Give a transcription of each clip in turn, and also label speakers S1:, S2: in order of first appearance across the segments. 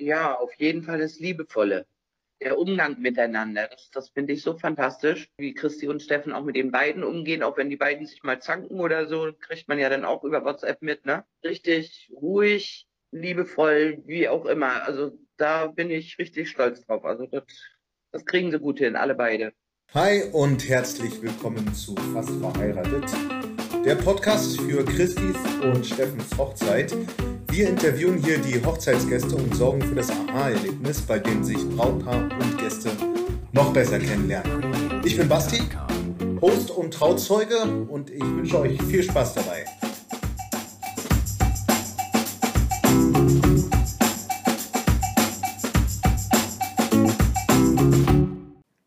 S1: Ja, auf jeden Fall das Liebevolle. Der Umgang miteinander, das, das finde ich so fantastisch, wie Christi und Steffen auch mit den beiden umgehen, auch wenn die beiden sich mal zanken oder so, kriegt man ja dann auch über WhatsApp mit, ne? Richtig ruhig, liebevoll, wie auch immer. Also da bin ich richtig stolz drauf. Also das, das kriegen sie gut hin, alle beide.
S2: Hi und herzlich willkommen zu Fast verheiratet, der Podcast für Christis und Steffens Hochzeit. Wir interviewen hier die Hochzeitsgäste und sorgen für das Aha-Erlebnis, bei dem sich Brautpaar und Gäste noch besser kennenlernen. Ich bin Basti, Host und Trauzeuge und ich wünsche euch viel Spaß dabei.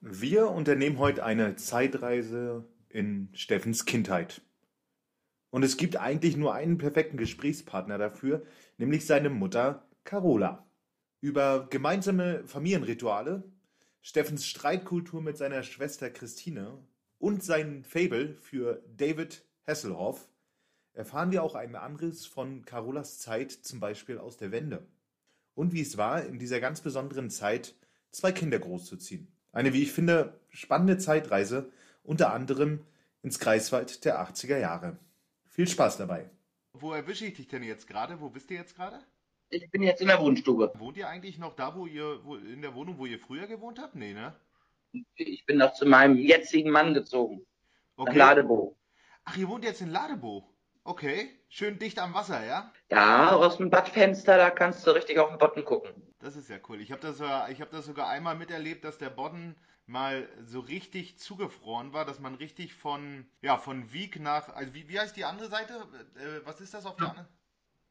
S2: Wir unternehmen heute eine Zeitreise in Steffens Kindheit. Und es gibt eigentlich nur einen perfekten Gesprächspartner dafür, nämlich seine Mutter Carola. Über gemeinsame Familienrituale, Steffens Streitkultur mit seiner Schwester Christine und sein Fable für David Hasselhoff erfahren wir auch einen Anriss von Carolas Zeit, zum Beispiel aus der Wende. Und wie es war, in dieser ganz besonderen Zeit zwei Kinder großzuziehen. Eine, wie ich finde, spannende Zeitreise, unter anderem ins Greifswald der 80er Jahre. Viel Spaß dabei.
S3: Wo erwische ich dich denn jetzt gerade? Wo bist du jetzt gerade?
S1: Ich bin jetzt in der Wohnstube.
S3: Wohnt ihr eigentlich noch da, wo ihr, wo, in der Wohnung, wo ihr früher gewohnt habt? Nee, ne?
S1: Ich bin noch zu meinem jetzigen Mann gezogen.
S3: Okay.
S1: Nach Ladebo.
S3: Ach, ihr wohnt jetzt in Ladebo. Okay. Schön dicht am Wasser, ja?
S1: Ja, aus dem Badfenster, da kannst du richtig auf den Botten gucken.
S3: Das ist ja cool. Ich habe das, ich hab das sogar einmal miterlebt, dass der Bodden mal so richtig zugefroren war, dass man richtig von, ja, von Wieg nach, also wie, wie heißt die andere Seite? Äh, was ist das auf der anderen?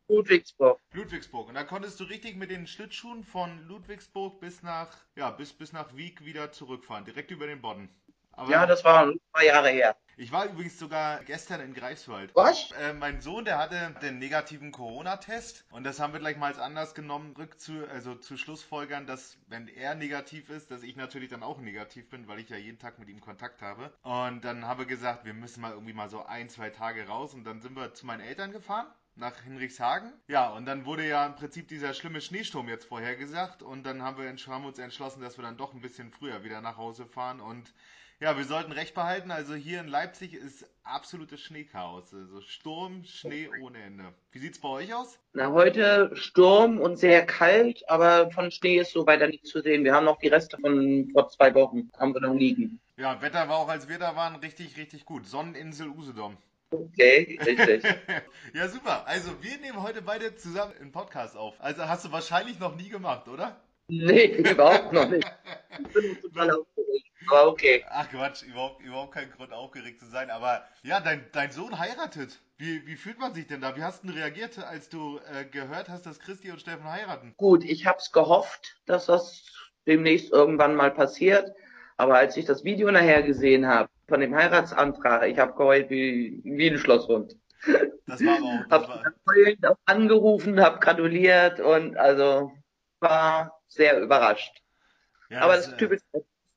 S1: Ludwigsburg.
S3: Ludwigsburg. Und da konntest du richtig mit den Schlittschuhen von Ludwigsburg bis nach, ja, bis, bis nach Wieg wieder zurückfahren, direkt über den Bodden. Aber
S1: Ja, das war ein paar Jahre her.
S3: Ich war übrigens sogar gestern in Greifswald.
S1: Was?
S3: Äh, mein Sohn, der hatte den negativen Corona-Test und das haben wir gleich mal als Anlass genommen, rück zu, also zu Schlussfolgern, dass wenn er negativ ist, dass ich natürlich dann auch negativ bin, weil ich ja jeden Tag mit ihm Kontakt habe. Und dann haben wir gesagt, wir müssen mal irgendwie mal so ein, zwei Tage raus und dann sind wir zu meinen Eltern gefahren. Nach Hinrichshagen. Ja, und dann wurde ja im Prinzip dieser schlimme Schneesturm jetzt vorhergesagt. Und dann haben wir, haben wir uns entschlossen, dass wir dann doch ein bisschen früher wieder nach Hause fahren. Und ja, wir sollten recht behalten. Also hier in Leipzig ist absolutes Schneechaos. Also Sturm, Schnee ohne Ende. Wie sieht's bei euch aus?
S1: Na, heute Sturm und sehr kalt, aber von Schnee ist so weiter nichts zu sehen. Wir haben noch die Reste von vor zwei Wochen, haben wir noch liegen.
S3: Ja, Wetter war auch, als wir da waren, richtig, richtig gut. Sonneninsel Usedom.
S1: Okay, richtig.
S3: ja, super. Also wir nehmen heute beide zusammen einen Podcast auf. Also hast du wahrscheinlich noch nie gemacht, oder?
S1: nee, überhaupt noch nicht. Ich bin total. Aber okay.
S3: Ach Quatsch, überhaupt, überhaupt kein Grund aufgeregt zu sein. Aber ja, dein, dein Sohn heiratet. Wie, wie fühlt man sich denn da? Wie hast du denn reagiert, als du äh, gehört hast, dass Christi und Steffen heiraten?
S1: Gut, ich hab's gehofft, dass das demnächst irgendwann mal passiert. Aber als ich das Video nachher gesehen habe von dem Heiratsantrag, ich habe geheult wie, wie ein Schlosshund.
S3: Das war aber auch, das
S1: Hab
S3: war,
S1: auch angerufen, hab gratuliert und also war sehr überrascht.
S3: ja,
S1: Aber
S3: das,
S1: das ist
S3: äh,
S1: typisch,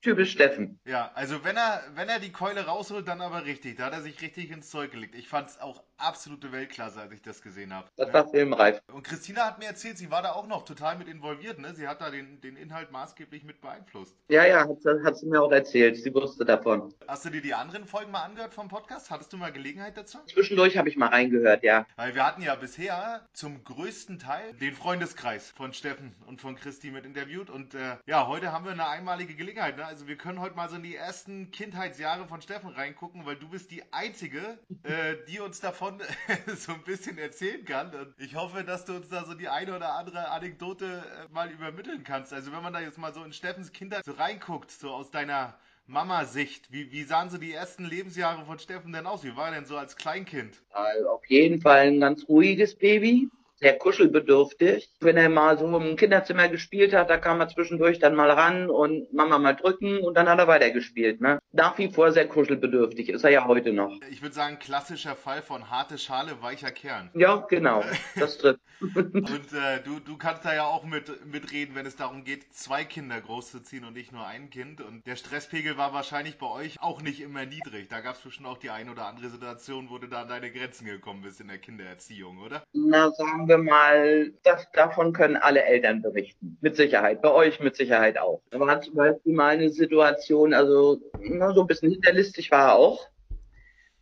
S1: typisch Steffen.
S3: Ja, also wenn er, wenn er die Keule rausholt, dann aber richtig. Da hat er sich richtig ins Zeug gelegt. Ich fand's auch absolute Weltklasse, als ich das gesehen habe.
S1: Das war filmreif.
S3: Und Christina hat mir erzählt, sie war da auch noch total mit involviert, ne? Sie hat da den, den Inhalt maßgeblich mit beeinflusst.
S1: Ja, ja, hat, sie- hat sie mir auch erzählt. Sie wusste davon.
S3: Hast du dir die anderen Folgen mal angehört vom Podcast? Hattest du mal Gelegenheit dazu?
S1: Zwischendurch habe ich mal reingehört, ja.
S3: Weil wir hatten ja bisher zum größten Teil den Freundeskreis von Steffen und von Christi mit interviewt. Und äh, ja, heute haben wir eine einmalige Gelegenheit. Ne? Also wir können heute mal so in die ersten Kindheitsjahre von Steffen reingucken, weil du bist die Einzige, äh, die uns davon so ein bisschen erzählen kann. Und ich hoffe, dass du uns da so die eine oder andere Anekdote äh, mal übermitteln kannst. Also wenn man da jetzt mal so in Steffens Kindheit so reinguckt, so aus deiner Mama-Sicht, wie, wie sahen so die ersten Lebensjahre von Steffen denn aus? Wie war er denn so als Kleinkind?
S1: Also auf jeden Fall ein ganz ruhiges Baby. Sehr kuschelbedürftig. Wenn er mal so im Kinderzimmer gespielt hat, da kam er zwischendurch dann mal ran und Mama mal drücken und dann hat er weitergespielt, ne? nach wie vor sehr kuschelbedürftig. Ist er ja heute noch.
S3: Ich würde sagen, klassischer Fall von harte Schale, weicher Kern.
S1: Ja, genau. Das trifft.
S3: und äh, du, du kannst da ja auch mit, mitreden, wenn es darum geht, zwei Kinder großzuziehen und nicht nur ein Kind. Und der Stresspegel war wahrscheinlich bei euch auch nicht immer niedrig. Da gab es bestimmt auch die ein oder andere Situation, wo du da an deine Grenzen gekommen bist in der Kindererziehung, oder?
S1: Na, sagen wir mal, das, davon können alle Eltern berichten. Mit Sicherheit. Bei euch mit Sicherheit auch. Da war zum Beispiel mal eine Situation, also na, so ein bisschen hinterlistig war er auch.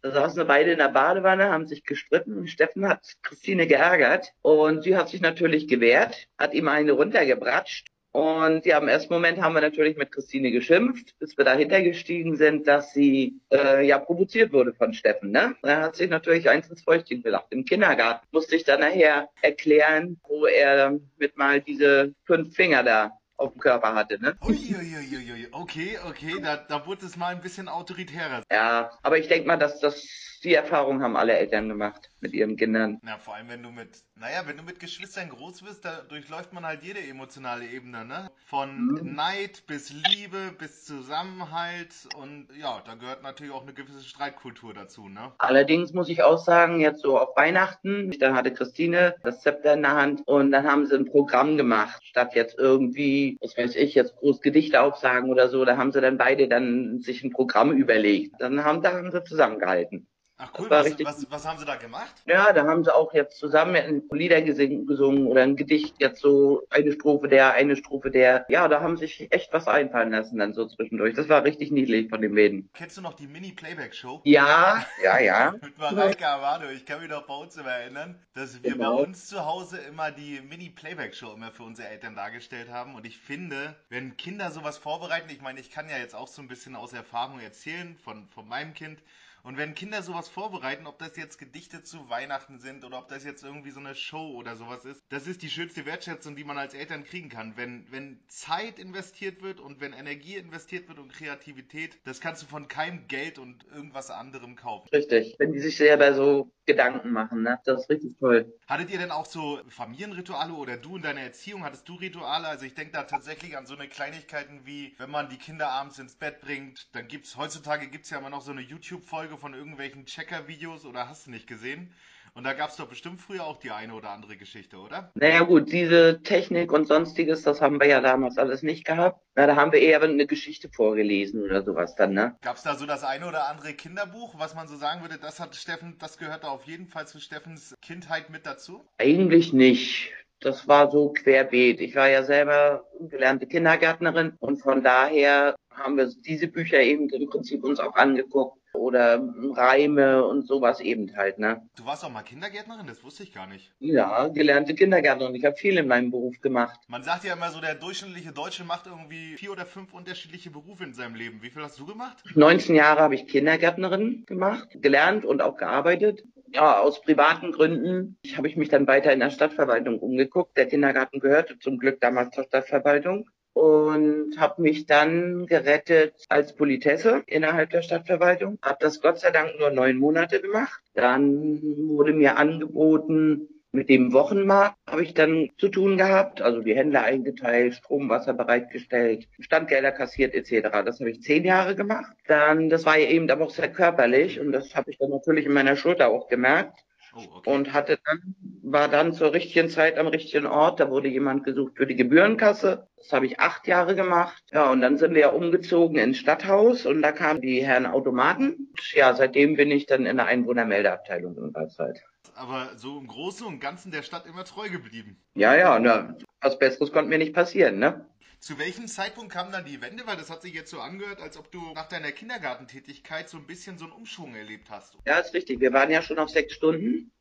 S1: Da saßen beide in der Badewanne, haben sich gestritten Steffen hat Christine geärgert und sie hat sich natürlich gewehrt, hat ihm eine runtergebratscht und ja, im ersten Moment haben wir natürlich mit Christine geschimpft, bis wir dahinter gestiegen sind, dass sie äh, ja provoziert wurde von Steffen. Ne? Er hat sich natürlich eins ins Fäustchen gelacht. Im Kindergarten musste ich dann nachher erklären, wo er mit mal diese fünf Finger da auf dem Körper hatte. Ne?
S3: Uiuiuiui, okay, okay, da, da wurde es mal ein bisschen autoritärer.
S1: Ja, aber ich denke mal, dass das die Erfahrung haben alle Eltern gemacht mit ihren Kindern.
S3: Na, vor allem, wenn du mit, naja, wenn du mit Geschwistern groß wirst, da durchläuft man halt jede emotionale Ebene, ne? Von mhm. Neid bis Liebe bis Zusammenhalt und ja, da gehört natürlich auch eine gewisse Streitkultur dazu, ne?
S1: Allerdings muss ich auch sagen, jetzt so auf Weihnachten, da hatte Christine das Zepter in der Hand und dann haben sie ein Programm gemacht, statt jetzt irgendwie, was weiß ich, jetzt groß Gedichte aufsagen oder so, da haben sie dann beide dann sich ein Programm überlegt. Dann haben, da haben sie zusammengehalten.
S3: Ach cool, was, richtig, was, was, haben sie da gemacht?
S1: Ja, da haben sie auch jetzt zusammen Lieder gesungen oder ein Gedicht, jetzt so eine Strophe der, eine Strophe der. Ja, da haben sich echt was einfallen lassen dann so zwischendurch. Das war richtig niedlich von den beiden.
S3: Kennst du noch die Mini-Playback-Show?
S1: Ja, ja, ja.
S3: Mit Mareike Amado. Ich kann mich noch bei uns immer erinnern, dass wir genau. bei uns zu Hause immer die Mini-Playback-Show immer für unsere Eltern dargestellt haben. Und ich finde, wenn Kinder sowas vorbereiten, ich meine, ich kann ja jetzt auch so ein bisschen aus Erfahrung erzählen von, von meinem Kind, und wenn Kinder sowas vorbereiten, ob das jetzt Gedichte zu Weihnachten sind oder ob das jetzt irgendwie so eine Show oder sowas ist, das ist die schönste Wertschätzung, die man als Eltern kriegen kann. Wenn, wenn Zeit investiert wird und wenn Energie investiert wird und Kreativität, das kannst du von keinem Geld und irgendwas anderem kaufen.
S1: Richtig. Wenn die sich selber so Gedanken machen, ne? Das ist richtig toll.
S3: Hattet ihr denn auch so Familienrituale oder du in deiner Erziehung, hattest du Rituale? Also ich denke da tatsächlich an so eine Kleinigkeiten wie, wenn man die Kinder abends ins Bett bringt, dann gibt's, heutzutage gibt's ja immer noch so eine YouTube-Folge von irgendwelchen Checker-Videos oder hast du nicht gesehen? Und da gab es doch bestimmt früher auch die eine oder andere Geschichte, oder?
S1: Naja gut, diese Technik und sonstiges, das haben wir ja damals alles nicht gehabt. Na, da haben wir eher eine Geschichte vorgelesen oder sowas dann, ne?
S3: Gab es da so das eine oder andere Kinderbuch, was man so sagen würde, das hat Steffen, das gehört da auf jeden Fall zu Steffens Kindheit mit dazu?
S1: Eigentlich nicht. Das war so querbeet. Ich war ja selber gelernte Kindergärtnerin und von daher haben wir diese Bücher eben im Prinzip uns auch angeguckt oder Reime und sowas eben halt, ne?
S3: Du warst auch mal Kindergärtnerin, das wusste ich gar nicht.
S1: Ja, gelernte Kindergärtnerin. Ich habe viel in meinem Beruf gemacht.
S3: Man sagt ja immer so, der durchschnittliche Deutsche macht irgendwie vier oder fünf unterschiedliche Berufe in seinem Leben. Wie viel hast du gemacht?
S1: 19 Jahre habe ich Kindergärtnerin gemacht, gelernt und auch gearbeitet. Ja, aus privaten Gründen habe ich mich dann weiter in der Stadtverwaltung umgeguckt. Der Kindergarten gehörte zum Glück damals zur Stadtverwaltung und habe mich dann gerettet als Politesse innerhalb der Stadtverwaltung. Habe das Gott sei Dank nur neun Monate gemacht. Dann wurde mir angeboten, mit dem Wochenmarkt habe ich dann zu tun gehabt, also die Händler eingeteilt, Strom, Wasser bereitgestellt, Standgelder kassiert etc. Das habe ich zehn Jahre gemacht. Dann, das war ja eben aber auch sehr körperlich und das habe ich dann natürlich in meiner Schulter auch gemerkt. Oh, okay. Und hatte dann, war dann zur richtigen Zeit am richtigen Ort. Da wurde jemand gesucht für die Gebührenkasse. Das habe ich acht Jahre gemacht. Ja, und dann sind wir ja umgezogen ins Stadthaus und da kamen die Herren Automaten. Ja, seitdem bin ich dann in der Einwohnermeldeabteilung in Barzeit.
S3: Aber so im Großen und Ganzen der Stadt immer treu geblieben.
S1: Ja, ja, na, was Besseres konnte mir nicht passieren, ne?
S3: Zu welchem Zeitpunkt kam dann die Wende? Weil das hat sich jetzt so angehört, als ob du nach deiner Kindergartentätigkeit so ein bisschen so einen Umschwung erlebt hast.
S1: Ja, ist richtig. Wir waren ja schon auf sechs Stunden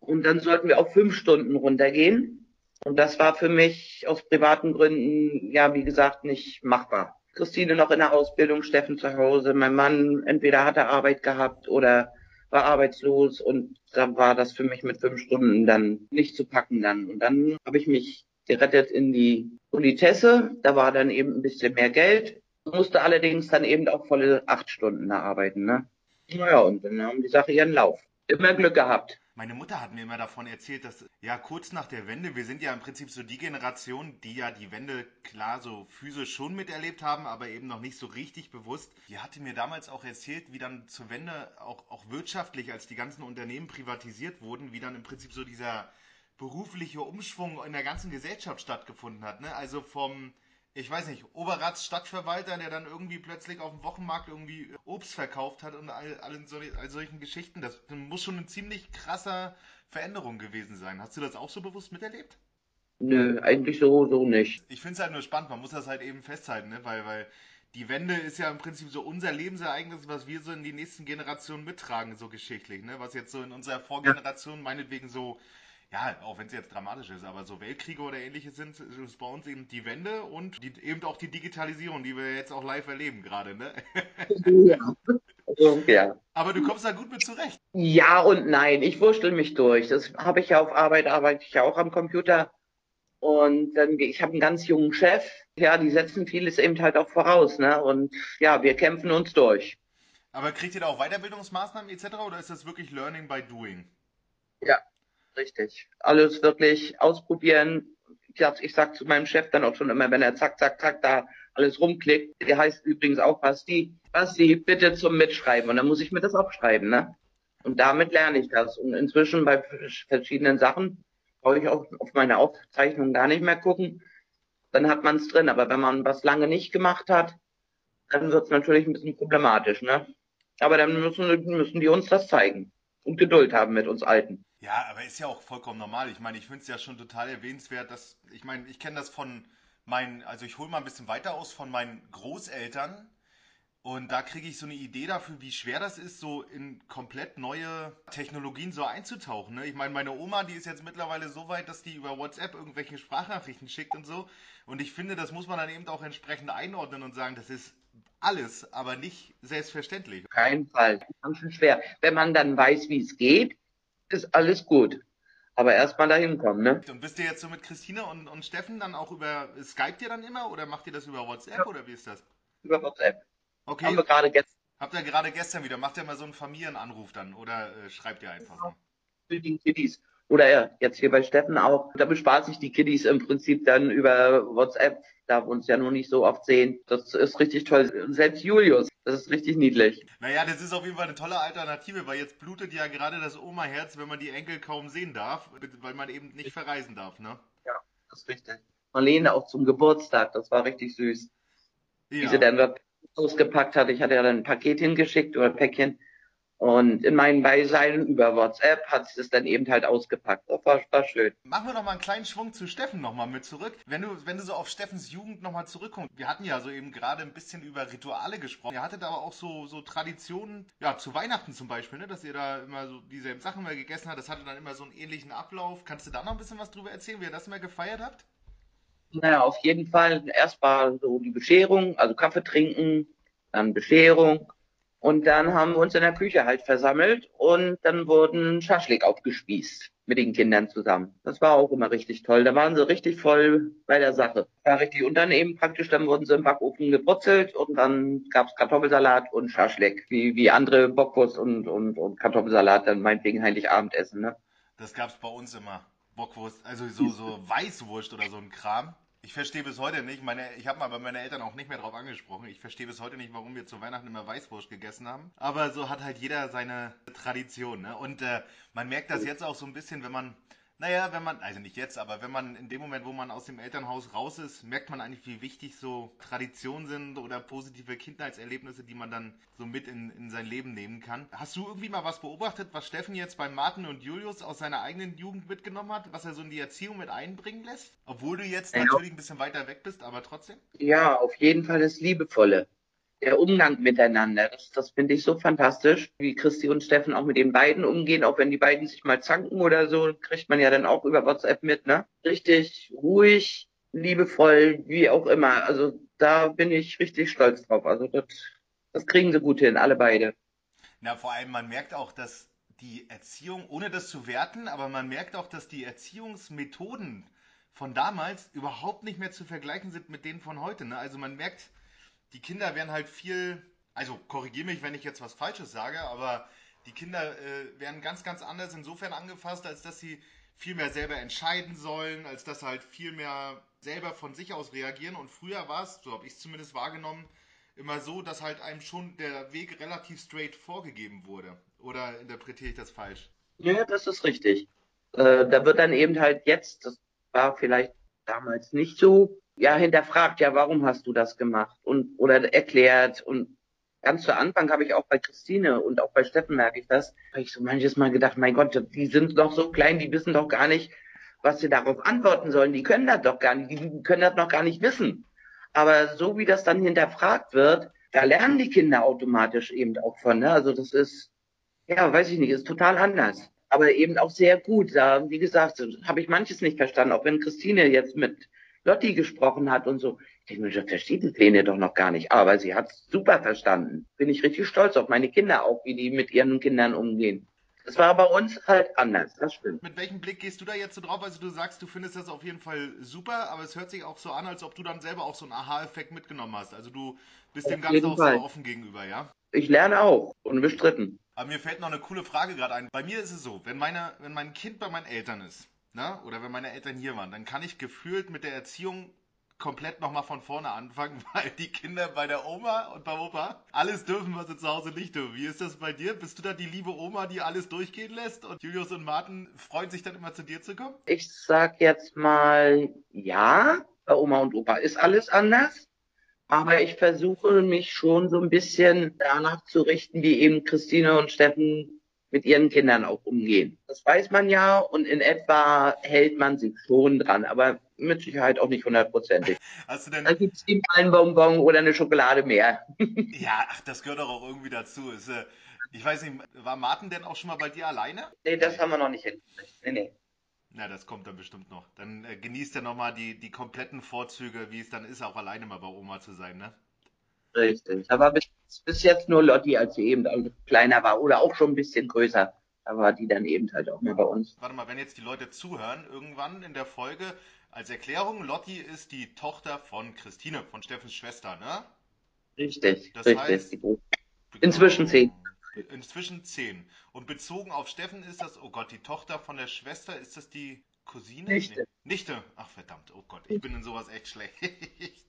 S1: und dann sollten wir auf fünf Stunden runtergehen. Und das war für mich aus privaten Gründen, ja, wie gesagt, nicht machbar. Christine noch in der Ausbildung, Steffen zu Hause. Mein Mann entweder hatte Arbeit gehabt oder war arbeitslos und da war das für mich mit fünf Stunden dann nicht zu packen dann. Und dann habe ich mich gerettet in die Politesse. Da war dann eben ein bisschen mehr Geld. Musste allerdings dann eben auch volle acht Stunden da arbeiten. Ne? Naja, und dann haben die Sache ihren Lauf. Immer Glück gehabt.
S3: Meine Mutter hat mir immer davon erzählt, dass ja kurz nach der Wende, wir sind ja im Prinzip so die Generation, die ja die Wende klar so physisch schon miterlebt haben, aber eben noch nicht so richtig bewusst. Die hatte mir damals auch erzählt, wie dann zur Wende auch, auch wirtschaftlich, als die ganzen Unternehmen privatisiert wurden, wie dann im Prinzip so dieser berufliche Umschwung in der ganzen Gesellschaft stattgefunden hat. Ne? Also vom ich weiß nicht, Oberratsstadtverwalter, der dann irgendwie plötzlich auf dem Wochenmarkt irgendwie Obst verkauft hat und all, all, all solchen Geschichten. Das muss schon eine ziemlich krasser Veränderung gewesen sein. Hast du das auch so bewusst miterlebt?
S1: Nö, eigentlich so, so nicht.
S3: Ich finde es halt nur spannend, man muss das halt eben festhalten, ne? weil, weil die Wende ist ja im Prinzip so unser Lebensereignis, was wir so in die nächsten Generationen mittragen, so geschichtlich, ne? was jetzt so in unserer Vorgeneration meinetwegen so ja, auch wenn es jetzt dramatisch ist, aber so Weltkriege oder ähnliches sind, ist bei uns eben die Wende und die, eben auch die Digitalisierung, die wir jetzt auch live erleben gerade, ne?
S1: ja. Also, ja.
S3: Aber du kommst da gut mit zurecht.
S1: Ja und nein, ich wurschtel mich durch. Das habe ich ja auf Arbeit, arbeite ich ja auch am Computer. Und dann, ich habe einen ganz jungen Chef. Ja, die setzen vieles eben halt auch voraus, ne? Und ja, wir kämpfen uns durch.
S3: Aber kriegt ihr da auch Weiterbildungsmaßnahmen etc. oder ist das wirklich Learning by Doing?
S1: Ja, Richtig. Alles wirklich ausprobieren. Ich, sag zu meinem Chef dann auch schon immer, wenn er zack, zack, zack da alles rumklickt, der heißt übrigens auch Basti, Basti, bitte zum Mitschreiben. Und dann muss ich mir das aufschreiben, ne? Und damit lerne ich das. Und inzwischen bei verschiedenen Sachen brauche ich auch auf meine Aufzeichnungen gar nicht mehr gucken. Dann hat man es drin. Aber wenn man was lange nicht gemacht hat, dann wird es natürlich ein bisschen problematisch, ne? Aber dann müssen, müssen die uns das zeigen und Geduld haben mit uns Alten.
S3: Ja, aber ist ja auch vollkommen normal. Ich meine, ich finde es ja schon total erwähnenswert, dass, ich meine, ich kenne das von meinen, also ich hole mal ein bisschen weiter aus von meinen Großeltern. Und da kriege ich so eine Idee dafür, wie schwer das ist, so in komplett neue Technologien so einzutauchen. Ne? Ich meine, meine Oma, die ist jetzt mittlerweile so weit, dass die über WhatsApp irgendwelche Sprachnachrichten schickt und so. Und ich finde, das muss man dann eben auch entsprechend einordnen und sagen, das ist alles, aber nicht selbstverständlich.
S1: Kein Fall. Ganz schön schwer. Wenn man dann weiß, wie es geht, ist alles gut. Aber erstmal dahin kommen, ne?
S3: Und bist ihr jetzt so mit Christine und, und Steffen dann auch über Skype ihr dann immer oder macht ihr das über WhatsApp ja. oder wie ist das?
S1: Über WhatsApp.
S3: Okay.
S1: Haben wir gerade gestern.
S3: Habt ihr gerade gestern wieder? Macht ihr mal so einen Familienanruf dann oder äh, schreibt ihr einfach? Ja.
S1: Für die Kiddies. Oder jetzt hier bei Steffen auch. Da bespart sich die Kiddies im Prinzip dann über WhatsApp, da wir uns ja noch nicht so oft sehen. Das ist richtig toll. Selbst Julius, das ist richtig niedlich.
S3: Naja, das ist auf jeden Fall eine tolle Alternative, weil jetzt blutet ja gerade das Oma-Herz, wenn man die Enkel kaum sehen darf, weil man eben nicht verreisen darf, ne?
S1: Ja, das ist richtig. Marlene auch zum Geburtstag, das war richtig süß. Ja. Wie sie dann ausgepackt hat. Ich hatte ja dann ein Paket hingeschickt oder ein Päckchen. Und in meinem Beisein über WhatsApp hat es dann eben halt ausgepackt. Das war, war schön.
S3: Machen wir noch mal einen kleinen Schwung zu Steffen noch mal mit zurück. Wenn du, wenn du so auf Steffens Jugend noch mal zurückkommst. Wir hatten ja so eben gerade ein bisschen über Rituale gesprochen. Ihr hattet aber auch so, so Traditionen, ja, zu Weihnachten zum Beispiel, ne, dass ihr da immer so dieselben Sachen mal gegessen habt. Das hatte dann immer so einen ähnlichen Ablauf. Kannst du da noch ein bisschen was drüber erzählen, wie ihr das immer gefeiert habt?
S1: Naja, auf jeden Fall. Erstmal so die Bescherung, also Kaffee trinken, dann Bescherung, und dann haben wir uns in der Küche halt versammelt und dann wurden Schaschlik aufgespießt mit den Kindern zusammen. Das war auch immer richtig toll. Da waren sie richtig voll bei der Sache. War richtig. Und dann eben praktisch, dann wurden sie im Backofen gebrutzelt und dann gab's Kartoffelsalat und Schaschlik. Wie, wie andere Bockwurst und, und, und Kartoffelsalat dann meinetwegen Abendessen, ne?
S3: Das gab's bei uns immer. Bockwurst, also so, so Weißwurst oder so ein Kram. Ich verstehe bis heute nicht, meine, ich habe mal bei meinen Eltern auch nicht mehr drauf angesprochen. Ich verstehe bis heute nicht, warum wir zu Weihnachten immer Weißwurst gegessen haben. Aber so hat halt jeder seine Tradition. Ne? Und äh, man merkt das jetzt auch so ein bisschen, wenn man naja, wenn man, also nicht jetzt, aber wenn man in dem Moment, wo man aus dem Elternhaus raus ist, merkt man eigentlich, wie wichtig so Traditionen sind oder positive Kindheitserlebnisse, die man dann so mit in, in sein Leben nehmen kann. Hast du irgendwie mal was beobachtet, was Steffen jetzt bei Martin und Julius aus seiner eigenen Jugend mitgenommen hat, was er so in die Erziehung mit einbringen lässt? Obwohl du jetzt ja. natürlich ein bisschen weiter weg bist, aber trotzdem?
S1: Ja, auf jeden Fall das Liebevolle der Umgang miteinander. Das, das finde ich so fantastisch, wie Christi und Steffen auch mit den beiden umgehen, auch wenn die beiden sich mal zanken oder so, kriegt man ja dann auch über WhatsApp mit, ne? Richtig ruhig, liebevoll, wie auch immer. Also da bin ich richtig stolz drauf. Also das, das kriegen sie gut hin, alle beide.
S3: Na, vor allem, man merkt auch, dass die Erziehung, ohne das zu werten, aber man merkt auch, dass die Erziehungsmethoden von damals überhaupt nicht mehr zu vergleichen sind mit denen von heute. Ne? Also man merkt, die Kinder werden halt viel, also korrigiere mich, wenn ich jetzt was Falsches sage, aber Die Kinder äh, werden ganz, ganz anders insofern angefasst, als dass sie viel mehr selber entscheiden sollen, als dass halt viel mehr selber von sich aus reagieren. Und früher war es, so habe ich es zumindest wahrgenommen, immer so, dass halt einem schon der Weg relativ straight vorgegeben wurde. Oder interpretiere ich das falsch?
S1: Ja, das ist richtig. Äh, da wird dann eben halt jetzt, das war vielleicht damals nicht so, ja, hinterfragt, ja, warum hast du das gemacht? Und, oder erklärt. Und ganz zu Anfang habe ich auch bei Christine und auch bei Steffen merke ich das, habe ich so manches Mal gedacht, mein Gott, die sind doch so klein, die wissen doch gar nicht, was sie darauf antworten sollen. Die können das doch gar nicht, die können das noch gar nicht wissen. Aber so wie das dann hinterfragt wird, da lernen die Kinder automatisch eben auch von. Ne? Also das ist, ja, weiß ich nicht, ist total anders. Aber eben auch sehr gut. Da, wie gesagt, habe ich manches nicht verstanden. Auch wenn Christine jetzt mit Lotti gesprochen hat und so. Ich denke mir, versteht die Pläne doch noch gar nicht. Aber sie hat es super verstanden. Bin ich richtig stolz auf meine Kinder auch, wie die mit ihren Kindern umgehen. Das war bei uns halt anders, das stimmt.
S3: Mit welchem Blick gehst du da jetzt so drauf? Also du sagst, du findest das auf jeden Fall super, aber es hört sich auch so an, als ob du dann selber auch so einen Aha-Effekt mitgenommen hast. Also du bist auf dem Ganzen auch Fall. so offen gegenüber, ja?
S1: Ich lerne auch, unbestritten.
S3: Aber mir fällt noch eine coole Frage gerade ein. Bei mir ist es so, wenn, meine, wenn mein Kind bei meinen Eltern ist, ne, oder wenn meine Eltern hier waren, dann kann ich gefühlt mit der Erziehung komplett nochmal von vorne anfangen, weil die Kinder bei der Oma und beim Opa alles dürfen, was sie zu Hause nicht dürfen. Wie ist das bei dir? Bist du da die liebe Oma, die alles durchgehen lässt und Julius und Martin freuen sich dann immer zu dir zu kommen?
S1: Ich sag jetzt mal ja, bei Oma und Opa ist alles anders. Aber ich versuche mich schon so ein bisschen danach zu richten, wie eben Christine und Steffen mit ihren Kindern auch umgehen. Das weiß man ja und in etwa hält man sich schon dran. Aber mit Sicherheit auch nicht hundertprozentig.
S3: Hast du denn...
S1: Da gibt es ihm einen Bonbon oder eine Schokolade mehr.
S3: ja, ach, das gehört doch auch irgendwie dazu. Ist, äh, ich weiß nicht, war Martin denn auch schon mal bei dir alleine?
S1: Nee, das haben wir noch nicht hingekriegt. Nee, nee.
S3: Na, das kommt dann bestimmt noch. Dann äh, genießt er nochmal die, die kompletten Vorzüge, wie es dann ist, auch alleine mal bei Oma zu sein, ne?
S1: Richtig. Aber bis, bis jetzt nur Lotti, als sie eben kleiner war oder auch schon ein bisschen größer. Da war die dann eben halt auch mal bei uns.
S3: Warte mal, wenn jetzt die Leute zuhören, irgendwann in der Folge, als Erklärung, Lotti ist die Tochter von Christine, von Steffens Schwester, ne?
S1: Richtig, das richtig. Heißt, inzwischen zehn.
S3: Inzwischen zehn. Und bezogen auf Steffen ist das, oh Gott, die Tochter von der Schwester, ist das die Cousine?
S1: Nichte.
S3: Nee. Nichte. Ach verdammt, oh Gott, ich bin in sowas echt schlecht.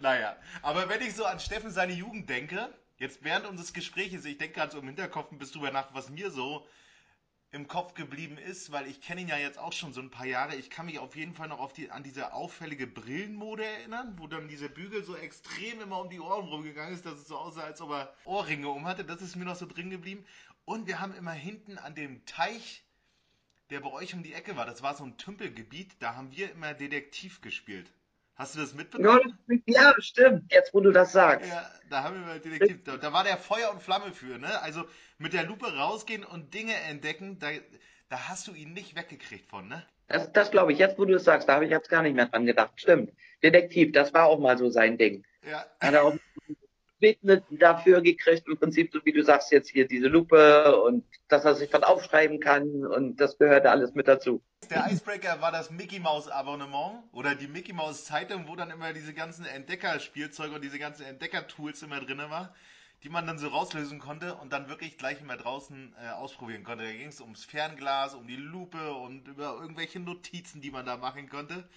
S3: naja, aber wenn ich so an Steffen seine Jugend denke, jetzt während unseres Gesprächs, ich denke gerade so im Hinterkopf ein bisschen drüber nach, was mir so im Kopf geblieben ist, weil ich kenne ihn ja jetzt auch schon so ein paar Jahre. Ich kann mich auf jeden Fall noch die, an diese auffällige Brillenmode erinnern, wo dann dieser Bügel so extrem immer um die Ohren rumgegangen ist, dass es so aussah, als ob er Ohrringe um hatte. Das ist mir noch so drin geblieben. Und wir haben immer hinten an dem Teich, der bei euch um die Ecke war, das war so ein Tümpelgebiet, da haben wir immer Detektiv gespielt. Hast du das mitbekommen?
S1: Ja, stimmt, jetzt wo du das sagst.
S3: Ja, da haben wir Detektiv. Da, da, war der Feuer und Flamme für, ne? Also mit der Lupe rausgehen und Dinge entdecken, da, da hast du ihn nicht weggekriegt von, ne?
S1: Das, das glaube ich, jetzt wo du es sagst, da habe ich jetzt gar nicht mehr dran gedacht. Stimmt. Detektiv, das war auch mal so sein Ding.
S3: Ja.
S1: Hat er auch Widmet dafür gekriegt, im Prinzip, so wie du sagst, jetzt hier diese Lupe und dass er sich was aufschreiben kann und das gehörte alles mit dazu.
S3: Der Icebreaker war das Mickey Mouse Abonnement oder die Mickey Mouse Zeitung, wo dann immer diese ganzen Entdeckerspielzeuge und diese ganzen Entdecker-Tools immer drin war, die man dann so rauslösen konnte und dann wirklich gleich immer draußen äh, ausprobieren konnte. Da ging es ums Fernglas, um die Lupe und über irgendwelche Notizen, die man da machen konnte.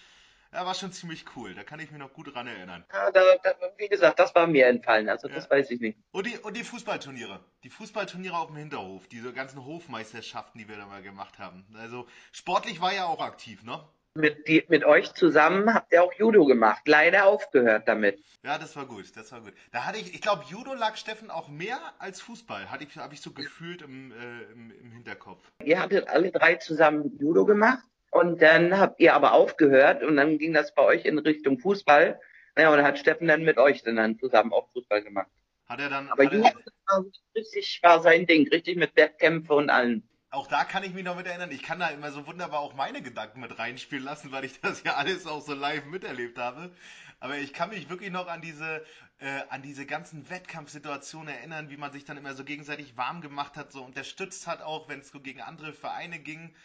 S3: Ja, war schon ziemlich cool. Da kann ich mich noch gut dran erinnern.
S1: Ja, da, da, wie gesagt, das war mir entfallen. Also das ja. weiß ich nicht.
S3: Und die, und die Fußballturniere. Die Fußballturniere auf dem Hinterhof. Diese ganzen Hofmeisterschaften, die wir da mal gemacht haben. Also sportlich war ja auch aktiv, ne?
S1: Mit, die, mit euch zusammen habt ihr auch Judo gemacht. Leider aufgehört damit.
S3: Ja, das war gut, das war gut. Da hatte ich, ich glaube, Judo lag Steffen auch mehr als Fußball. Hatte ich, habe ich so gefühlt im, äh, im, im Hinterkopf.
S1: Ihr hattet alle drei zusammen Judo gemacht? Und dann habt ihr aber aufgehört und dann ging das bei euch in Richtung Fußball. Naja, und dann hat Steffen dann mit euch dann zusammen auch Fußball gemacht.
S3: Hat er dann.
S1: Aber Judo war richtig war sein Ding, richtig mit Wettkämpfe und allem.
S3: Auch da kann ich mich noch mit erinnern. Ich kann da immer so wunderbar auch meine Gedanken mit reinspielen lassen, weil ich das ja alles auch so live miterlebt habe. Aber ich kann mich wirklich noch an diese, äh, an diese ganzen Wettkampfsituationen erinnern, wie man sich dann immer so gegenseitig warm gemacht hat, so unterstützt hat, auch wenn es so gegen andere Vereine ging.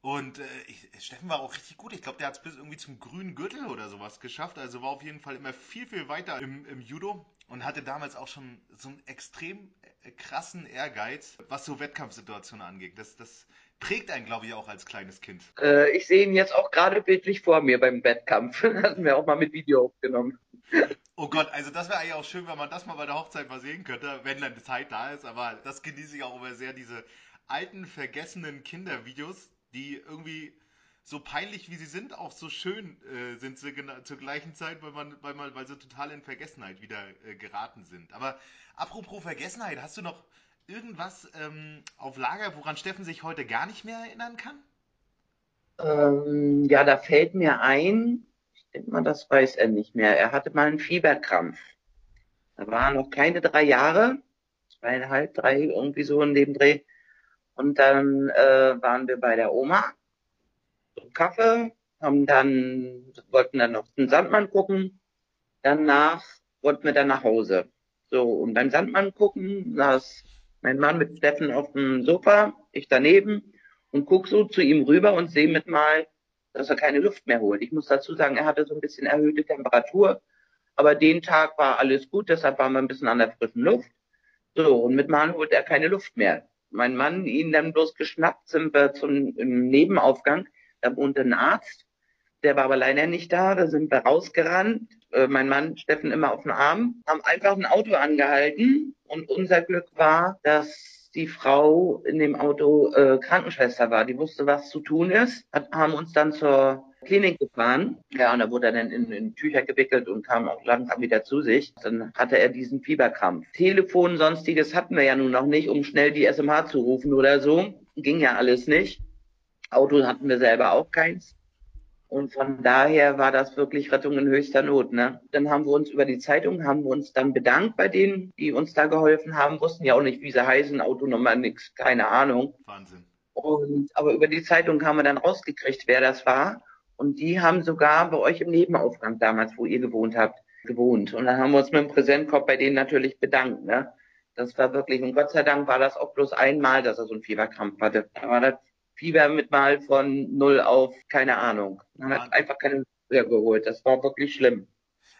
S3: Und äh, ich, Steffen war auch richtig gut. Ich glaube, der hat es bis irgendwie zum grünen Gürtel oder sowas geschafft. Also war auf jeden Fall immer viel, viel weiter im, im Judo. und hatte damals auch schon so einen extrem äh, krassen Ehrgeiz, was so Wettkampfsituationen angeht. Das, das prägt einen, glaube ich, auch als kleines Kind.
S1: Äh, ich sehe ihn jetzt auch gerade bildlich vor mir beim Wettkampf. Hatten wir auch mal mit Video aufgenommen.
S3: Oh Gott, also das wäre eigentlich auch schön, wenn man das mal bei der Hochzeit mal sehen könnte, wenn dann die Zeit da ist. Aber das genieße ich auch immer sehr, diese alten, vergessenen Kindervideos, die irgendwie so peinlich wie sie sind, auch so schön äh, sind sie zur gleichen Zeit, weil, man, weil, man, weil sie total in Vergessenheit wieder äh, geraten sind. Aber apropos Vergessenheit, hast du noch irgendwas ähm, auf Lager, woran Steffen sich heute gar nicht mehr erinnern kann?
S1: Ähm, ja, da fällt mir ein, ich denke mal, das weiß er nicht mehr. Er hatte mal einen Fieberkrampf. Da war noch keine drei Jahre, zweieinhalb, drei, irgendwie so in dem Dreh. Und dann äh, waren wir bei der Oma zum Kaffee, haben dann, wollten dann noch den Sandmann gucken. Danach wollten wir dann nach Hause. So, und beim Sandmann gucken saß mein Mann mit Steffen auf dem Sofa, ich daneben und guck so zu ihm rüber und sehe mit mal, dass er keine Luft mehr holt. Ich muss dazu sagen, er hatte so ein bisschen erhöhte Temperatur, aber den Tag war alles gut, deshalb waren wir ein bisschen an der frischen Luft. So, und mit mal holt er keine Luft mehr. Mein Mann ihn dann bloß geschnappt, sind wir zum Nebenaufgang, da wohnte ein Arzt, der war aber leider nicht da, da sind wir rausgerannt, äh, mein Mann Steffen immer auf dem Arm, haben einfach ein Auto angehalten und unser Glück war, dass die Frau in dem Auto äh, Krankenschwester war. Die wusste, was zu tun ist, hat, haben uns dann zur Klinik gefahren. Ja, und da wurde er dann in, in Tücher gewickelt und kam auch langsam wieder zu sich. Dann hatte er diesen Fieberkrampf. Telefon, sonstiges hatten wir ja nun noch nicht, um schnell die SMH zu rufen oder so. Ging ja alles nicht. Auto hatten wir selber auch keins. Und von daher war das wirklich Rettung in höchster Not. Ne? Dann haben wir uns über die Zeitung, haben wir uns dann bedankt bei denen, die uns da geholfen haben, wussten ja auch nicht, wie sie heißen, Autonummer, nix, keine Ahnung.
S3: Wahnsinn.
S1: Und, aber über die Zeitung haben wir dann rausgekriegt, wer das war. Und die haben sogar bei euch im Nebenaufgang damals, wo ihr gewohnt habt, gewohnt. Und dann haben wir uns mit dem Präsentkorb bei denen natürlich bedankt. Ne? Das war wirklich, und Gott sei Dank war das auch bloß einmal, dass er so einen Fieberkrampf hatte. Da war das Fieber mit mal von null auf, keine Ahnung. Man hat einfach keine mehr geholt. Das war wirklich schlimm.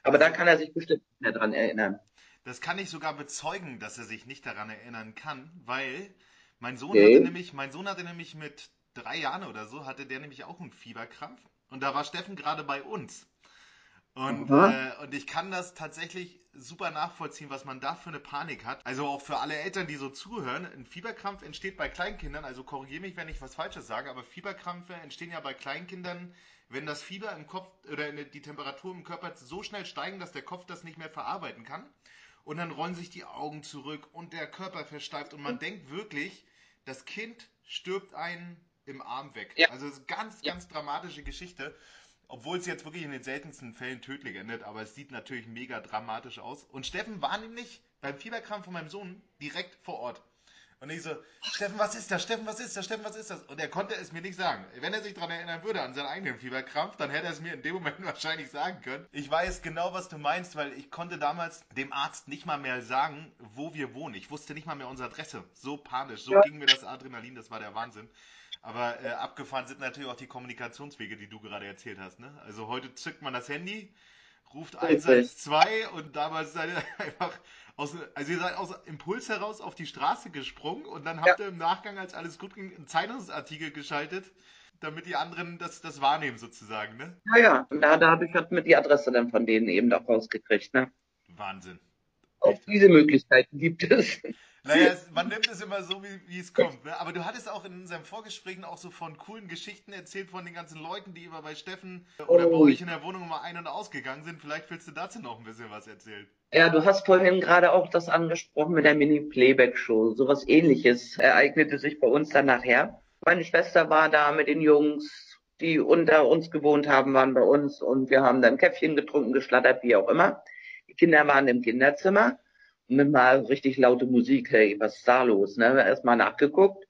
S1: Aber da kann er sich bestimmt nicht mehr dran erinnern.
S3: Das kann ich sogar bezeugen, dass er sich nicht daran erinnern kann, weil mein Sohn okay. hatte nämlich, mein Sohn hatte nämlich mit drei Jahren oder so, hatte der nämlich auch einen Fieberkrampf. Und da war Steffen gerade bei uns. Und, äh, und ich kann das tatsächlich super nachvollziehen, was man da für eine Panik hat. Also auch für alle Eltern, die so zuhören. Ein Fieberkrampf entsteht bei Kleinkindern. Also korrigiere mich, wenn ich was Falsches sage, aber Fieberkrampfe entstehen ja bei Kleinkindern, wenn das Fieber im Kopf oder die Temperatur im Körper so schnell steigen, dass der Kopf das nicht mehr verarbeiten kann. Und dann rollen sich die Augen zurück und der Körper versteift und man mhm. denkt wirklich, das Kind stirbt einen im Arm weg. Ja. Also ganz, ganz ja. dramatische Geschichte. Obwohl es jetzt wirklich in den seltensten Fällen tödlich endet, aber es sieht natürlich mega dramatisch aus. Und Steffen war nämlich beim Fieberkrampf von meinem Sohn direkt vor Ort. Und ich so, Steffen, was ist das? Steffen, was ist das? Steffen, was ist das? Und er konnte es mir nicht sagen. Wenn er sich daran erinnern würde, an seinen eigenen Fieberkrampf, dann hätte er es mir in dem Moment wahrscheinlich sagen können. Ich weiß genau, was du meinst, weil ich konnte damals dem Arzt nicht mal mehr sagen, wo wir wohnen. Ich wusste nicht mal mehr unsere Adresse. So panisch. So ja. ging mir das Adrenalin, das war der Wahnsinn. Aber äh, abgefahren sind natürlich auch die Kommunikationswege, die du gerade erzählt hast. Ne? Also heute zückt man das Handy, ruft 112 und damals seid ihr einfach aus, also ihr seid aus Impuls heraus auf die Straße gesprungen und dann habt ja. ihr im Nachgang, als alles gut ging, einen Zeitungsartikel geschaltet, damit die anderen das, das wahrnehmen sozusagen, ne?
S1: Ja, ja. Und da, dadurch hat man die Adresse dann von denen eben auch rausgekriegt, ne?
S3: Wahnsinn.
S1: Auch Echt? diese Möglichkeiten gibt es.
S3: Naja, man nimmt es immer so, wie, wie es kommt. Ne? Aber du hattest auch in unseren Vorgesprächen auch so von coolen Geschichten erzählt von den ganzen Leuten, die immer bei Steffen oder oh. bei euch in der Wohnung mal ein- und ausgegangen sind. Vielleicht willst du dazu noch ein bisschen was erzählen.
S1: Ja, du hast vorhin gerade auch das angesprochen mit der Mini-Playback-Show. Sowas ähnliches ereignete sich bei uns dann nachher. Meine Schwester war da mit den Jungs, die unter uns gewohnt haben, waren bei uns und wir haben dann Käffchen getrunken, geschlattert, wie auch immer. Die Kinder waren im Kinderzimmer mit mal richtig laute Musik, hey, was ist da los? Ne? Erstmal nachgeguckt.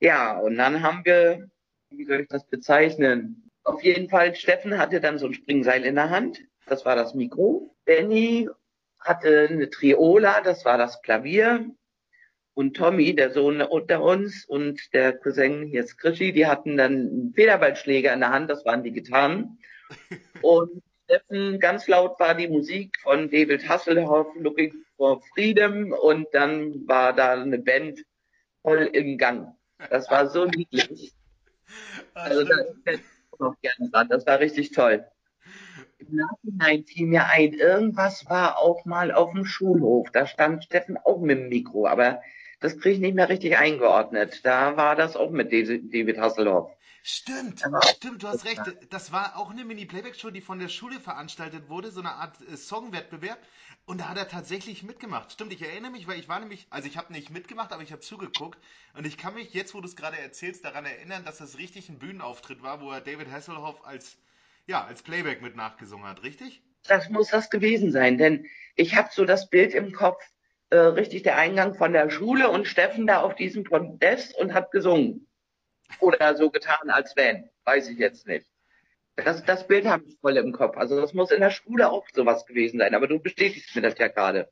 S1: Ja, und dann haben wir, wie soll ich das bezeichnen? Auf jeden Fall, Steffen hatte dann so ein Springseil in der Hand. Das war das Mikro. Benny hatte eine Triola, das war das Klavier. Und Tommy, der Sohn unter uns, und der Cousin, hier ist Krischi, die hatten dann einen Federballschläger in der Hand, das waren die Gitarren. Und Steffen, ganz laut war die Musik von David Hasselhoff, Looking for Freedom und dann war da eine Band voll im Gang. Das war so niedlich. Also da ist noch gerne dran. Das war richtig toll. Im Nachhinein fiel mir ein, irgendwas war auch mal auf dem Schulhof. Da stand Steffen auch mit dem Mikro, aber das kriege ich nicht mehr richtig eingeordnet. Da war das auch mit David Hasselhoff.
S3: Stimmt, stimmt, du hast recht. Das war auch eine Mini-Playback-Show, die von der Schule veranstaltet wurde, so eine Art äh, Songwettbewerb. Und da hat er tatsächlich mitgemacht. Stimmt, ich erinnere mich, weil ich war nämlich, also ich habe nicht mitgemacht, aber ich habe zugeguckt. Und ich kann mich jetzt, wo du es gerade erzählst, daran erinnern, dass das richtig ein Bühnenauftritt war, wo er David Hasselhoff als, ja, als Playback mit nachgesungen hat, richtig?
S1: Das muss das gewesen sein, denn ich habe so das Bild im Kopf, äh, richtig der Eingang von der Schule und Steffen da auf diesem Podest und hat gesungen. Oder so getan, als wenn. Weiß ich jetzt nicht. Das, das Bild habe ich voll im Kopf. Also das muss in der Schule auch sowas gewesen sein. Aber du bestätigst mir das ja gerade.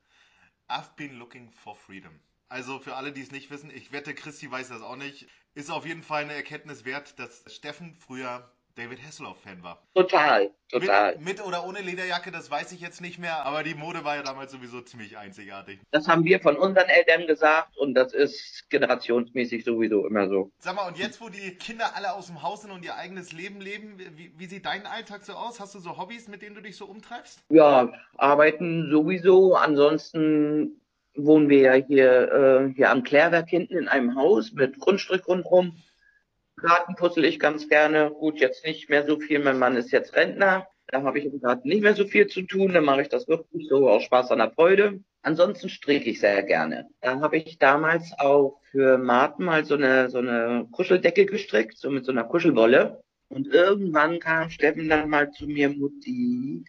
S3: I've been looking for freedom. Also für alle, die es nicht wissen, ich wette, Christi weiß das auch nicht, ist auf jeden Fall eine Erkenntnis wert, dass Steffen früher David Hasselhoff-Fan war.
S1: Total, total.
S3: Mit, mit, oder ohne Lederjacke, das weiß ich jetzt nicht mehr, aber die Mode war ja damals sowieso ziemlich einzigartig.
S1: Das haben wir von unseren Eltern gesagt und das ist generationsmäßig sowieso immer so.
S3: Sag mal, und jetzt, wo die Kinder alle aus dem Haus sind und ihr eigenes Leben leben, wie, wie sieht dein Alltag so aus? Hast du so Hobbys, mit denen du dich so umtreibst?
S1: Ja, arbeiten sowieso. Ansonsten wohnen wir ja hier, äh, hier am Klärwerk hinten in einem Haus mit Grundstück rundherum. Garten puzzle ich ganz gerne. Gut, jetzt nicht mehr so viel. Mein Mann ist jetzt Rentner. Da habe ich im Garten nicht mehr so viel zu tun. Dann mache ich das wirklich so aus Spaß an der Freude. Ansonsten stricke ich sehr gerne. Da habe ich damals auch für Martin mal so eine, so eine Kuscheldecke gestrickt, so mit so einer Kuschelwolle. Und irgendwann kam Steffen dann mal zu mir, Mutti,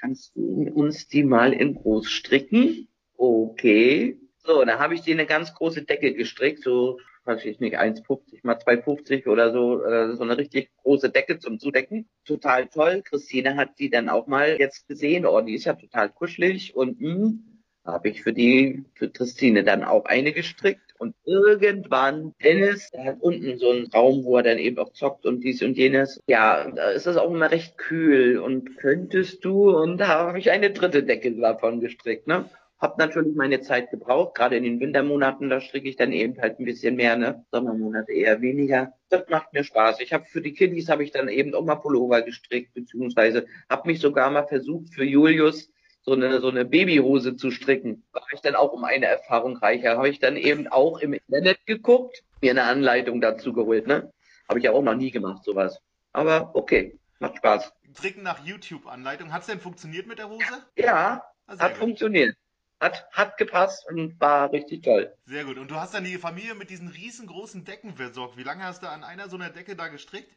S1: kannst du uns die mal in groß stricken? Okay. So, dann habe ich dir eine ganz große Decke gestrickt, so weiß ich nicht, 1,50 mal 2,50 oder so, äh, so eine richtig große Decke zum Zudecken. Total toll. Christine hat die dann auch mal jetzt gesehen. Oh, die ist ja total kuschelig und mh, hm, habe ich für die, für Christine dann auch eine gestrickt. Und irgendwann, Dennis, der hat unten so einen Raum, wo er dann eben auch zockt und dies und jenes. Ja, da ist das auch immer recht kühl. Und könntest du, und da habe ich eine dritte Decke davon gestrickt, ne? Hab natürlich meine Zeit gebraucht, gerade in den Wintermonaten, da stricke ich dann eben halt ein bisschen mehr, ne? Sommermonate eher weniger. Das macht mir Spaß. Ich habe für die Kiddies habe ich dann eben auch mal Pullover gestrickt, beziehungsweise habe mich sogar mal versucht für Julius so eine so eine Babyhose zu stricken. War ich dann auch um eine Erfahrung reicher. Habe ich dann eben auch im Internet geguckt, mir eine Anleitung dazu geholt, ne? Habe ich ja auch noch nie gemacht, sowas. Aber okay, macht Spaß.
S3: Stricken nach YouTube-Anleitung. Hat's denn funktioniert mit der Hose?
S1: Ja, ah, hat gut. funktioniert hat, hat gepasst und war richtig toll.
S3: Sehr gut. Und du hast dann die Familie mit diesen riesengroßen Decken versorgt. Wie lange hast du an einer so einer Decke da gestrickt?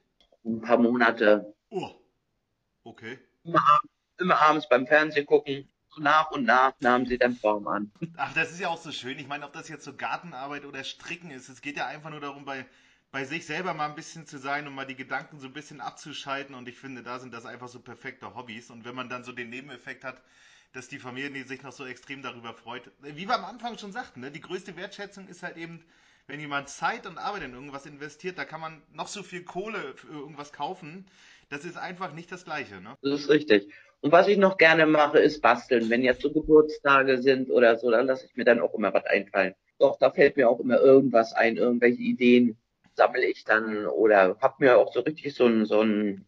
S1: Ein paar Monate.
S3: Oh. Okay.
S1: Immer, immer abends beim Fernsehen gucken. Nach und nach nahmen sie dann Form an.
S3: Ach, das ist ja auch so schön. Ich meine, ob das jetzt so Gartenarbeit oder Stricken ist, es geht ja einfach nur darum, bei, bei sich selber mal ein bisschen zu sein und mal die Gedanken so ein bisschen abzuschalten. Und ich finde, da sind das einfach so perfekte Hobbys. Und wenn man dann so den Nebeneffekt hat, dass die Familie sich noch so extrem darüber freut. Wie wir am Anfang schon sagten, ne, die größte Wertschätzung ist halt eben, wenn jemand Zeit und Arbeit in irgendwas investiert, da kann man noch so viel Kohle für irgendwas kaufen. Das ist einfach nicht das Gleiche. Ne?
S1: Das ist richtig. Und was ich noch gerne mache, ist basteln. Wenn jetzt so Geburtstage sind oder so, dann lasse ich mir dann auch immer was einfallen. Doch, da fällt mir auch immer irgendwas ein, irgendwelche Ideen sammle ich dann oder habe mir auch so richtig so ein, so ein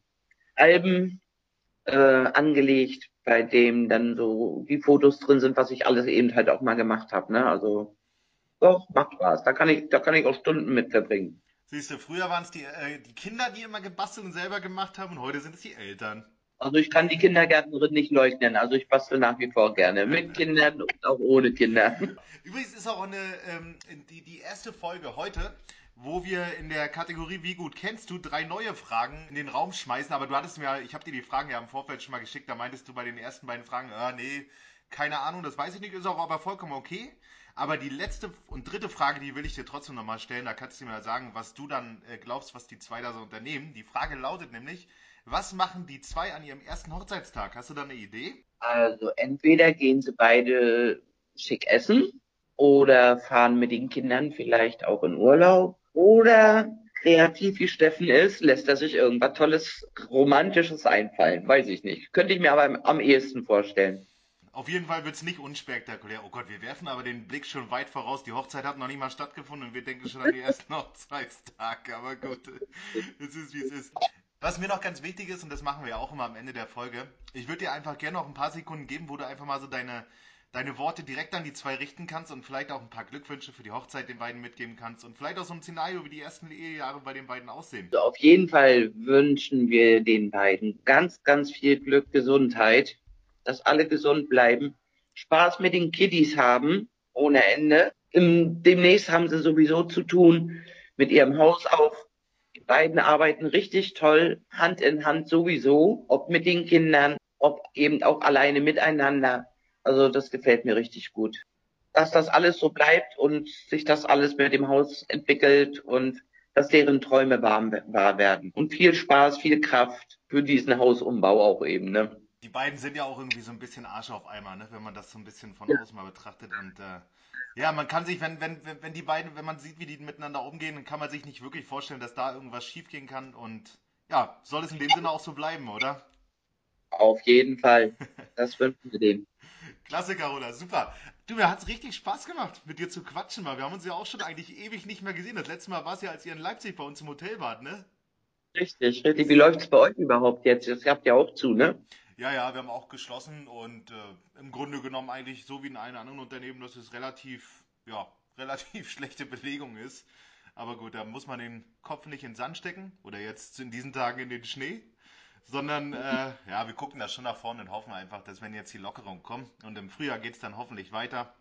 S1: Alben äh, angelegt, bei dem dann so die Fotos drin sind, was ich alles eben halt auch mal gemacht habe. Ne? Also doch, macht Spaß. Da kann ich, da kann ich auch Stunden mit verbringen.
S3: Siehst du, früher waren es die, äh, die Kinder, die immer gebastelt und selber gemacht haben und heute sind es die Eltern.
S1: Also ich kann die Kindergärtnerin nicht leugnen. Also ich bastel nach wie vor gerne mit Kindern und auch ohne Kinder.
S3: Übrigens ist auch eine, ähm, die, die erste Folge heute wo wir in der Kategorie Wie gut kennst du drei neue Fragen in den Raum schmeißen. Aber du hattest mir, ich habe dir die Fragen ja im Vorfeld schon mal geschickt, da meintest du bei den ersten beiden Fragen, äh, nee, keine Ahnung, das weiß ich nicht, ist auch aber vollkommen okay. Aber die letzte und dritte Frage, die will ich dir trotzdem nochmal stellen. Da kannst du mir sagen, was du dann äh, glaubst, was die zwei da so unternehmen. Die Frage lautet nämlich, was machen die zwei an ihrem ersten Hochzeitstag? Hast du da eine Idee?
S1: Also entweder gehen sie beide schick essen oder fahren mit den Kindern vielleicht auch in Urlaub oder kreativ wie Steffen ist, lässt er sich irgendwas Tolles, Romantisches einfallen. Weiß ich nicht. Könnte ich mir aber am ehesten vorstellen.
S3: Auf jeden Fall wird es nicht unspektakulär. Oh Gott, wir werfen aber den Blick schon weit voraus. Die Hochzeit hat noch nicht mal stattgefunden und wir denken schon an die ersten Hochzeitstage. Aber gut, es ist wie es ist. Was mir noch ganz wichtig ist, und das machen wir auch immer am Ende der Folge, ich würde dir einfach gerne noch ein paar Sekunden geben, wo du einfach mal so deine, deine Worte direkt an die zwei richten kannst und vielleicht auch ein paar Glückwünsche für die Hochzeit den beiden mitgeben kannst und vielleicht auch so ein Szenario, wie die ersten Ehejahre bei den beiden aussehen.
S1: Also auf jeden Fall wünschen wir den beiden ganz, ganz viel Glück, Gesundheit, dass alle gesund bleiben, Spaß mit den Kiddies haben, ohne Ende. Demnächst haben sie sowieso zu tun mit ihrem Haus auf. Die beiden arbeiten richtig toll, Hand in Hand sowieso, ob mit den Kindern, ob eben auch alleine miteinander. Also das gefällt mir richtig gut. Dass das alles so bleibt und sich das alles mit dem Haus entwickelt und dass deren Träume wahr, wahr werden. Und viel Spaß, viel Kraft für diesen Hausumbau auch eben, ne?
S3: Die beiden sind ja auch irgendwie so ein bisschen Arsch auf Eimer, ne? wenn man das so ein bisschen von außen mal betrachtet. Und äh, ja, man kann sich, wenn, wenn, wenn die beiden, wenn man sieht, wie die miteinander umgehen, dann kann man sich nicht wirklich vorstellen, dass da irgendwas schiefgehen kann. Und ja, soll es in dem Sinne auch so bleiben, oder?
S1: Auf jeden Fall. Das wünschen wir denen.
S3: Klasse, Carola, super. Du, mir hat es richtig Spaß gemacht, mit dir zu quatschen, weil wir haben uns ja auch schon eigentlich ewig nicht mehr gesehen. Das letzte Mal war es ja, als ihr in Leipzig bei uns im Hotel wart, ne?
S1: Richtig, richtig. Wie läuft es bei euch überhaupt jetzt? Das habt ihr auch zu, ne?
S3: Ja, ja, wir haben auch geschlossen und äh, im Grunde genommen eigentlich so wie in allen anderen Unternehmen, dass es relativ, ja, relativ schlechte Belegung ist. Aber gut, da muss man den Kopf nicht in den Sand stecken oder jetzt in diesen Tagen in den Schnee sondern äh, ja, wir gucken da schon nach vorne und hoffen einfach, dass wenn jetzt die Lockerung kommt und im Frühjahr geht es dann hoffentlich weiter.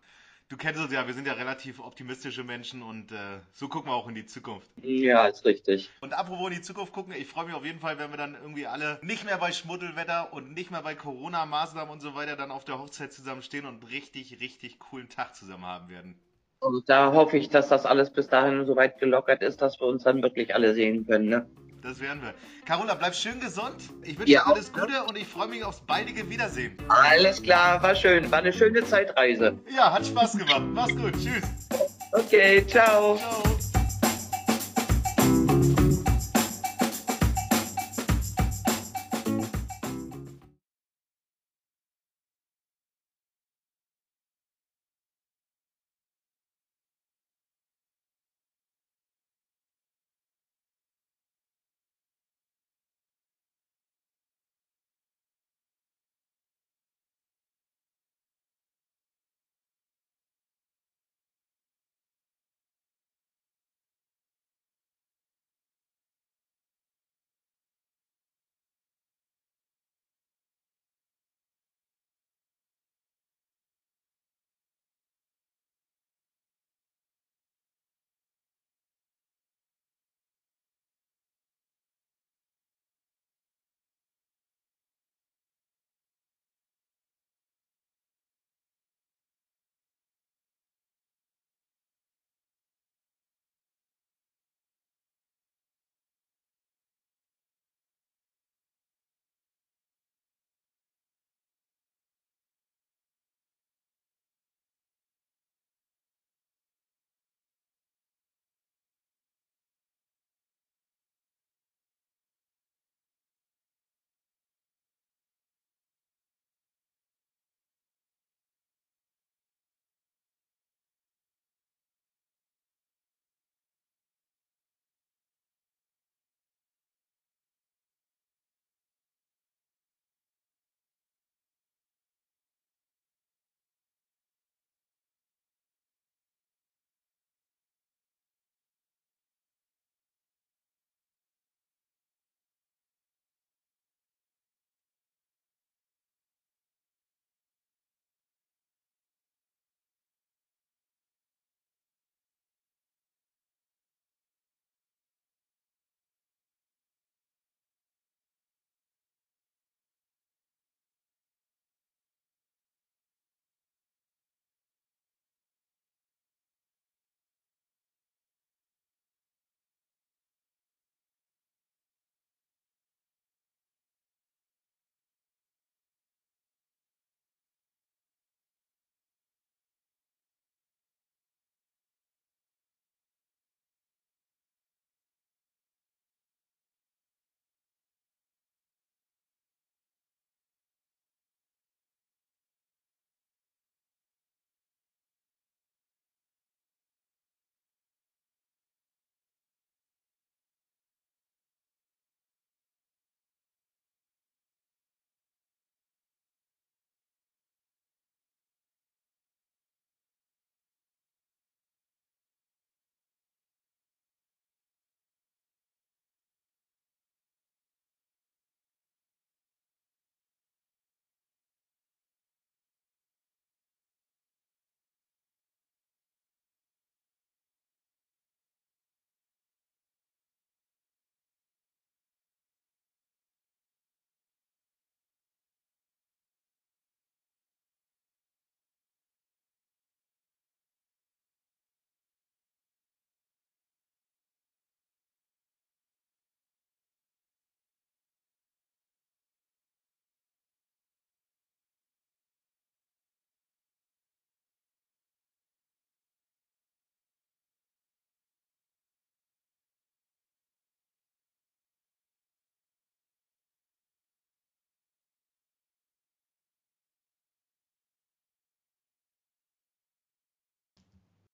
S3: Du kennst uns ja, wir sind ja relativ optimistische Menschen und äh, so gucken wir auch in die Zukunft.
S1: Ja, ist richtig.
S3: Und apropos in die Zukunft gucken, ich freue mich auf jeden Fall, wenn wir dann irgendwie alle nicht mehr bei Schmuddelwetter und nicht mehr bei Corona-Maßnahmen und so weiter dann auf der Hochzeit zusammenstehen und richtig, richtig coolen Tag zusammen haben werden.
S1: Also da hoffe ich, dass das alles bis dahin so weit gelockert ist, dass wir uns dann wirklich alle sehen können. Ne?
S3: Das werden wir. Carola, bleib schön gesund. Ich wünsche dir alles Gute und ich freue mich aufs baldige Wiedersehen.
S1: Alles klar, war schön. War eine schöne Zeitreise.
S3: Ja, hat Spaß gemacht. Mach's gut. Tschüss.
S1: Okay, ciao. Ciao.